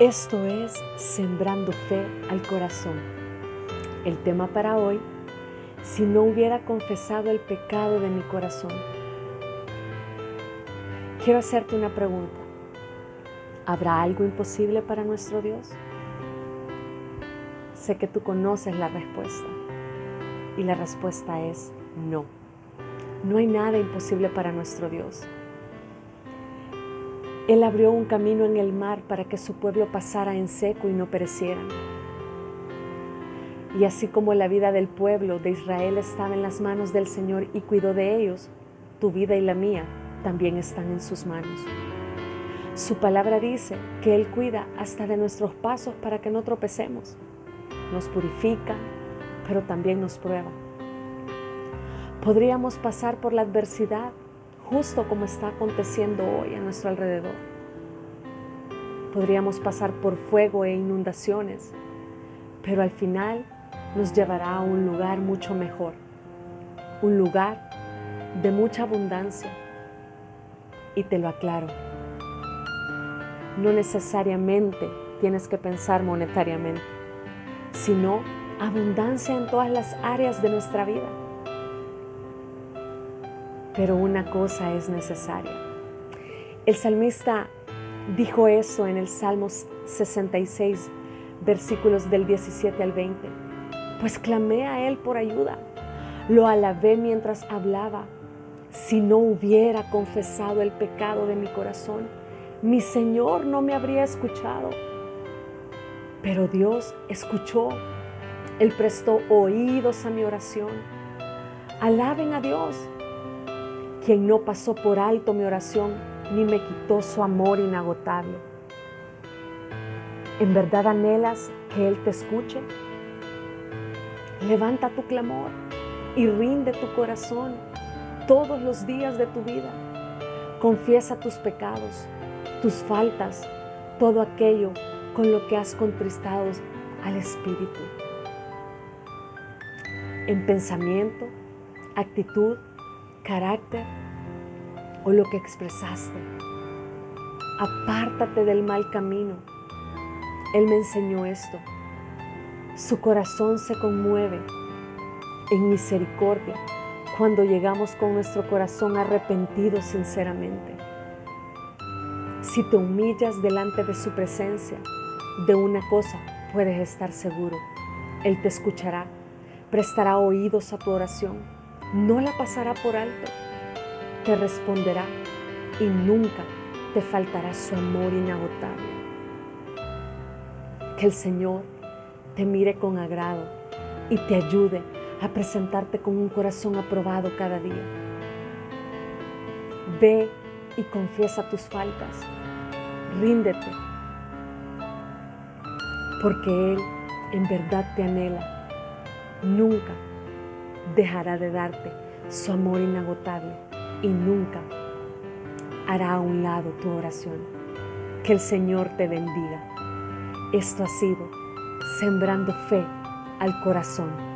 Esto es Sembrando Fe al Corazón. El tema para hoy, si no hubiera confesado el pecado de mi corazón. Quiero hacerte una pregunta. ¿Habrá algo imposible para nuestro Dios? Sé que tú conoces la respuesta y la respuesta es no. No hay nada imposible para nuestro Dios. Él abrió un camino en el mar para que su pueblo pasara en seco y no perecieran. Y así como la vida del pueblo de Israel estaba en las manos del Señor y cuidó de ellos, tu vida y la mía también están en sus manos. Su palabra dice que Él cuida hasta de nuestros pasos para que no tropecemos. Nos purifica, pero también nos prueba. Podríamos pasar por la adversidad justo como está aconteciendo hoy a nuestro alrededor. Podríamos pasar por fuego e inundaciones, pero al final nos llevará a un lugar mucho mejor, un lugar de mucha abundancia. Y te lo aclaro, no necesariamente tienes que pensar monetariamente, sino abundancia en todas las áreas de nuestra vida. Pero una cosa es necesaria. El salmista dijo eso en el Salmos 66, versículos del 17 al 20. Pues clamé a Él por ayuda. Lo alabé mientras hablaba. Si no hubiera confesado el pecado de mi corazón, mi Señor no me habría escuchado. Pero Dios escuchó. Él prestó oídos a mi oración. Alaben a Dios quien no pasó por alto mi oración ni me quitó su amor inagotable. ¿En verdad anhelas que Él te escuche? Levanta tu clamor y rinde tu corazón todos los días de tu vida. Confiesa tus pecados, tus faltas, todo aquello con lo que has contristado al Espíritu. En pensamiento, actitud, carácter o lo que expresaste. Apártate del mal camino. Él me enseñó esto. Su corazón se conmueve en misericordia cuando llegamos con nuestro corazón arrepentido sinceramente. Si te humillas delante de su presencia, de una cosa puedes estar seguro. Él te escuchará, prestará oídos a tu oración no la pasará por alto, te responderá y nunca te faltará su amor inagotable. Que el Señor te mire con agrado y te ayude a presentarte con un corazón aprobado cada día. Ve y confiesa tus faltas. Ríndete, porque Él en verdad te anhela. Nunca dejará de darte su amor inagotable y nunca hará a un lado tu oración. Que el Señor te bendiga. Esto ha sido Sembrando Fe al Corazón